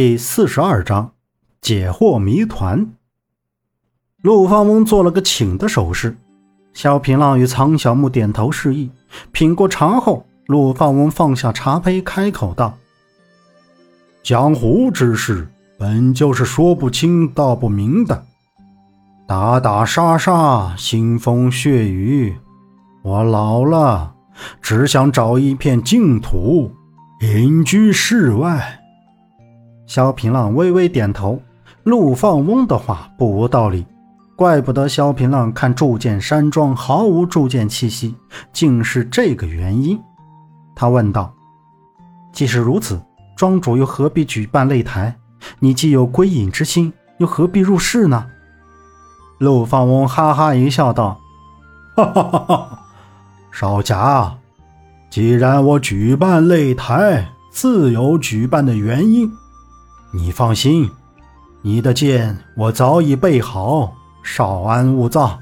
第四十二章解惑谜团。陆放翁做了个请的手势，萧平浪与苍小木点头示意。品过茶后，陆放翁放下茶杯，开口道：“江湖之事本就是说不清道不明的，打打杀杀，腥风血雨。我老了，只想找一片净土，隐居世外。”萧平浪微微点头，陆放翁的话不无道理，怪不得萧平浪看铸剑山庄毫无铸剑气息，竟是这个原因。他问道：“既是如此，庄主又何必举办擂台？你既有归隐之心，又何必入世呢？”陆放翁哈哈一笑，道：“哈哈哈哈，少侠，既然我举办擂台，自有举办的原因。”你放心，你的剑我早已备好，少安勿躁。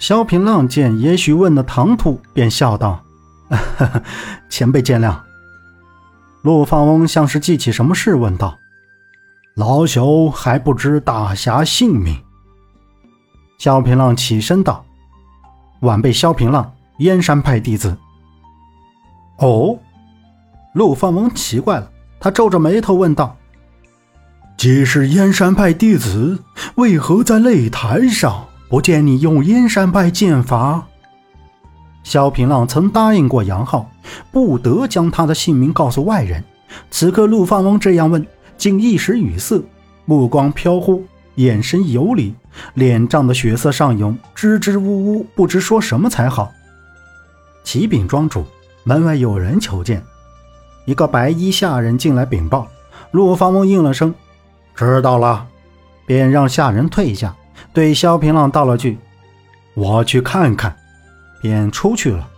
萧平浪见也许问的唐突，便笑道：“前辈见谅。”陆放翁像是记起什么事，问道：“老朽还不知大侠姓名。”萧平浪起身道：“晚辈萧平浪，燕山派弟子。”哦，陆放翁奇怪了，他皱着眉头问道。既是燕山派弟子，为何在擂台上不见你用燕山派剑法？萧平浪曾答应过杨浩，不得将他的姓名告诉外人。此刻陆放翁这样问，竟一时语塞，目光飘忽，眼神游离，脸涨得血色上涌，支支吾吾，不知说什么才好。启禀庄主，门外有人求见。一个白衣下人进来禀报，陆放翁应了声。知道了，便让下人退下，对萧平浪道了句：“我去看看。”便出去了。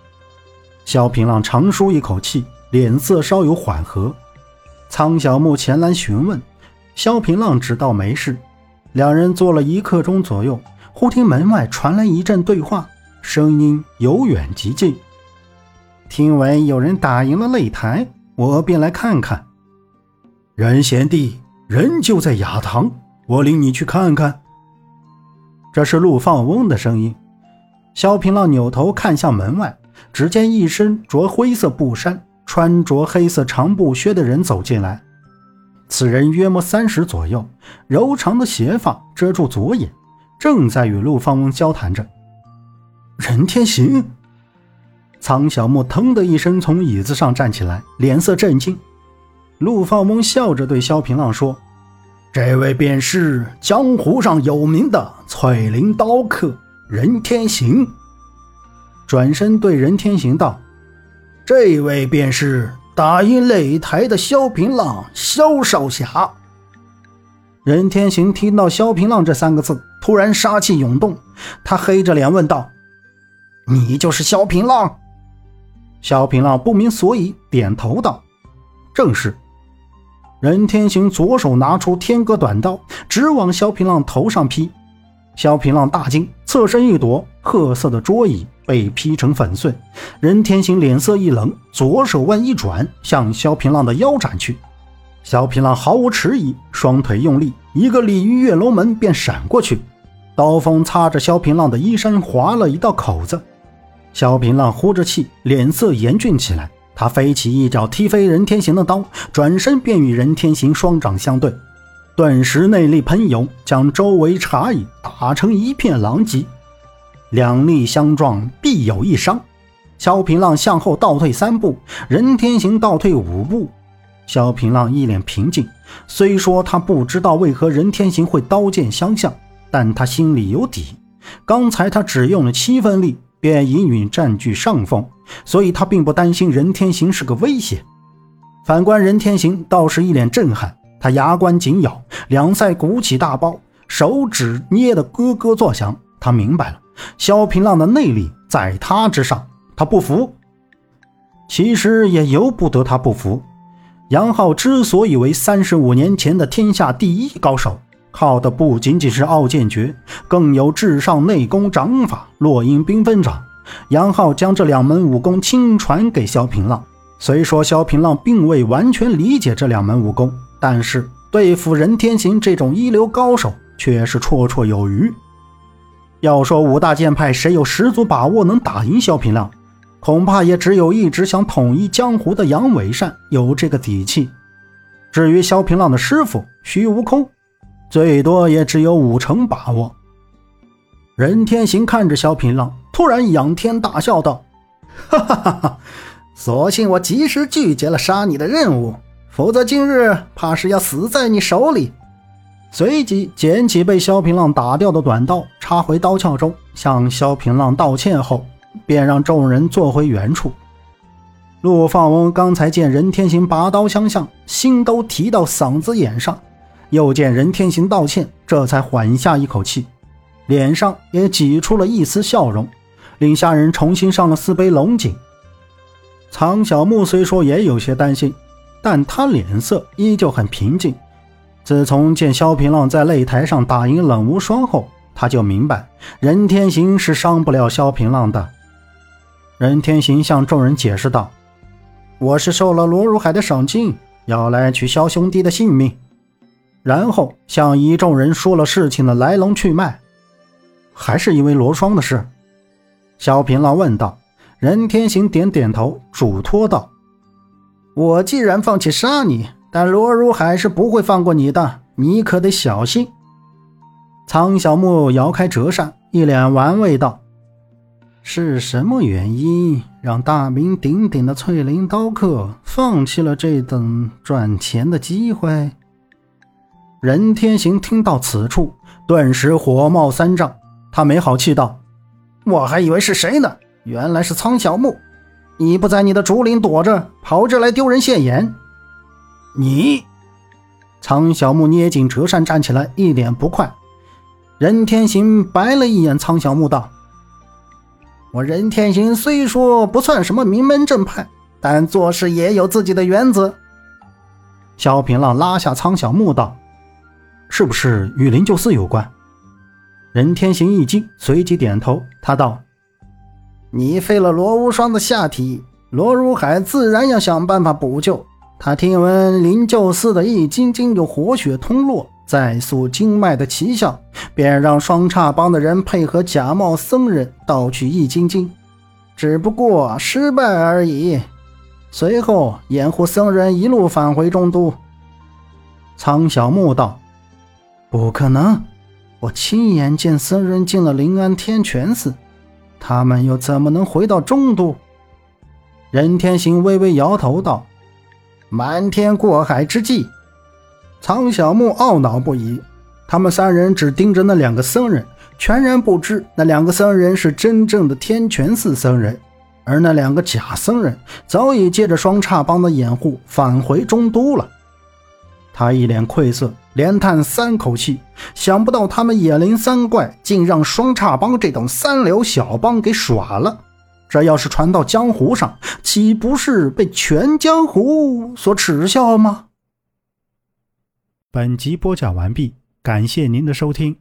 萧平浪长舒一口气，脸色稍有缓和。苍小木前来询问，萧平浪只道没事。两人坐了一刻钟左右，忽听门外传来一阵对话，声音由远及近。听闻有人打赢了擂台，我便来看看。任贤弟。人就在雅堂，我领你去看看。这是陆放翁的声音。萧平浪扭头看向门外，只见一身着灰色布衫、穿着黑色长布靴的人走进来。此人约莫三十左右，柔长的斜发遮住左眼，正在与陆放翁交谈着。任天行，苍小木腾的一声从椅子上站起来，脸色震惊。陆放翁笑着对萧平浪说：“这位便是江湖上有名的翠林刀客任天行。”转身对任天行道：“这位便是打赢擂台的萧平浪萧少侠。”任天行听到“萧平浪”这三个字，突然杀气涌动，他黑着脸问道：“你就是萧平浪？”萧平浪不明所以，点头道：“正是。”任天行左手拿出天歌短刀，直往萧平浪头上劈。萧平浪大惊，侧身一躲，褐色的桌椅被劈成粉碎。任天行脸色一冷，左手腕一转，向萧平浪的腰斩去。萧平浪毫无迟疑，双腿用力，一个鲤鱼跃龙门便闪过去，刀锋擦着萧平浪的衣衫，划了一道口子。萧平浪呼着气，脸色严峻起来。他飞起一脚踢飞任天行的刀，转身便与任天行双掌相对，顿时内力喷涌，将周围茶椅打成一片狼藉。两力相撞，必有一伤。萧平浪向后倒退三步，任天行倒退五步。萧平浪一脸平静，虽说他不知道为何任天行会刀剑相向，但他心里有底。刚才他只用了七分力。便隐隐占据上风，所以他并不担心任天行是个威胁。反观任天行倒是一脸震撼，他牙关紧咬，两腮鼓起大包，手指捏得咯咯作响。他明白了，萧平浪的内力在他之上，他不服。其实也由不得他不服。杨浩之所以为三十五年前的天下第一高手。靠的不仅仅是傲剑诀，更有至上内功掌法落英缤纷掌。杨浩将这两门武功亲传给萧平浪。虽说萧平浪并未完全理解这两门武功，但是对付任天行这种一流高手却是绰绰有余。要说五大剑派谁有十足把握能打赢萧平浪，恐怕也只有一直想统一江湖的杨伟善有这个底气。至于萧平浪的师傅徐悟空，最多也只有五成把握。任天行看着萧平浪，突然仰天大笑道：“哈哈哈哈！所幸我及时拒绝了杀你的任务，否则今日怕是要死在你手里。”随即捡起被萧平浪打掉的短刀，插回刀鞘中，向萧平浪道歉后，便让众人坐回原处。陆放翁刚才见任天行拔刀相向，心都提到嗓子眼上，又见任天行道歉，这才缓下一口气。脸上也挤出了一丝笑容，令下人重新上了四杯龙井。常小木虽说也有些担心，但他脸色依旧很平静。自从见萧平浪在擂台上打赢冷无双后，他就明白任天行是伤不了萧平浪的。任天行向众人解释道：“我是受了罗如海的赏金，要来取萧兄弟的性命。”然后向一众人说了事情的来龙去脉。还是因为罗双的事，萧平浪问道。任天行点点头，嘱托道：“我既然放弃杀你，但罗如海是不会放过你的，你可得小心。”苍小木摇开折扇，一脸玩味道：“是什么原因让大名鼎鼎的翠林刀客放弃了这等赚钱的机会？”任天行听到此处，顿时火冒三丈。他没好气道：“我还以为是谁呢，原来是苍小木！你不在你的竹林躲着，跑这来丢人现眼。”你，苍小木捏紧折扇站起来，一脸不快。任天行白了一眼苍小木，道：“我任天行虽说不算什么名门正派，但做事也有自己的原则。”萧平浪拉下苍小木道：“是不是与灵鹫寺有关？”任天行一惊，随即点头。他道：“你废了罗无双的下体，罗如海自然要想办法补救。他听闻灵鹫寺的易筋经有活血通络、再塑经脉的奇效，便让双叉帮的人配合假冒僧人盗取易筋经，只不过失败而已。随后掩护僧人一路返回中都。”苍小木道：“不可能。”我亲眼见僧人进了临安天泉寺，他们又怎么能回到中都？任天行微微摇头道：“瞒天过海之计。”苍小木懊恼不已。他们三人只盯着那两个僧人，全然不知那两个僧人是真正的天泉寺僧人，而那两个假僧人早已借着双叉帮的掩护返回中都了。他一脸愧色。连叹三口气，想不到他们野林三怪竟让双叉帮这等三流小帮给耍了。这要是传到江湖上，岂不是被全江湖所耻笑吗？本集播讲完毕，感谢您的收听。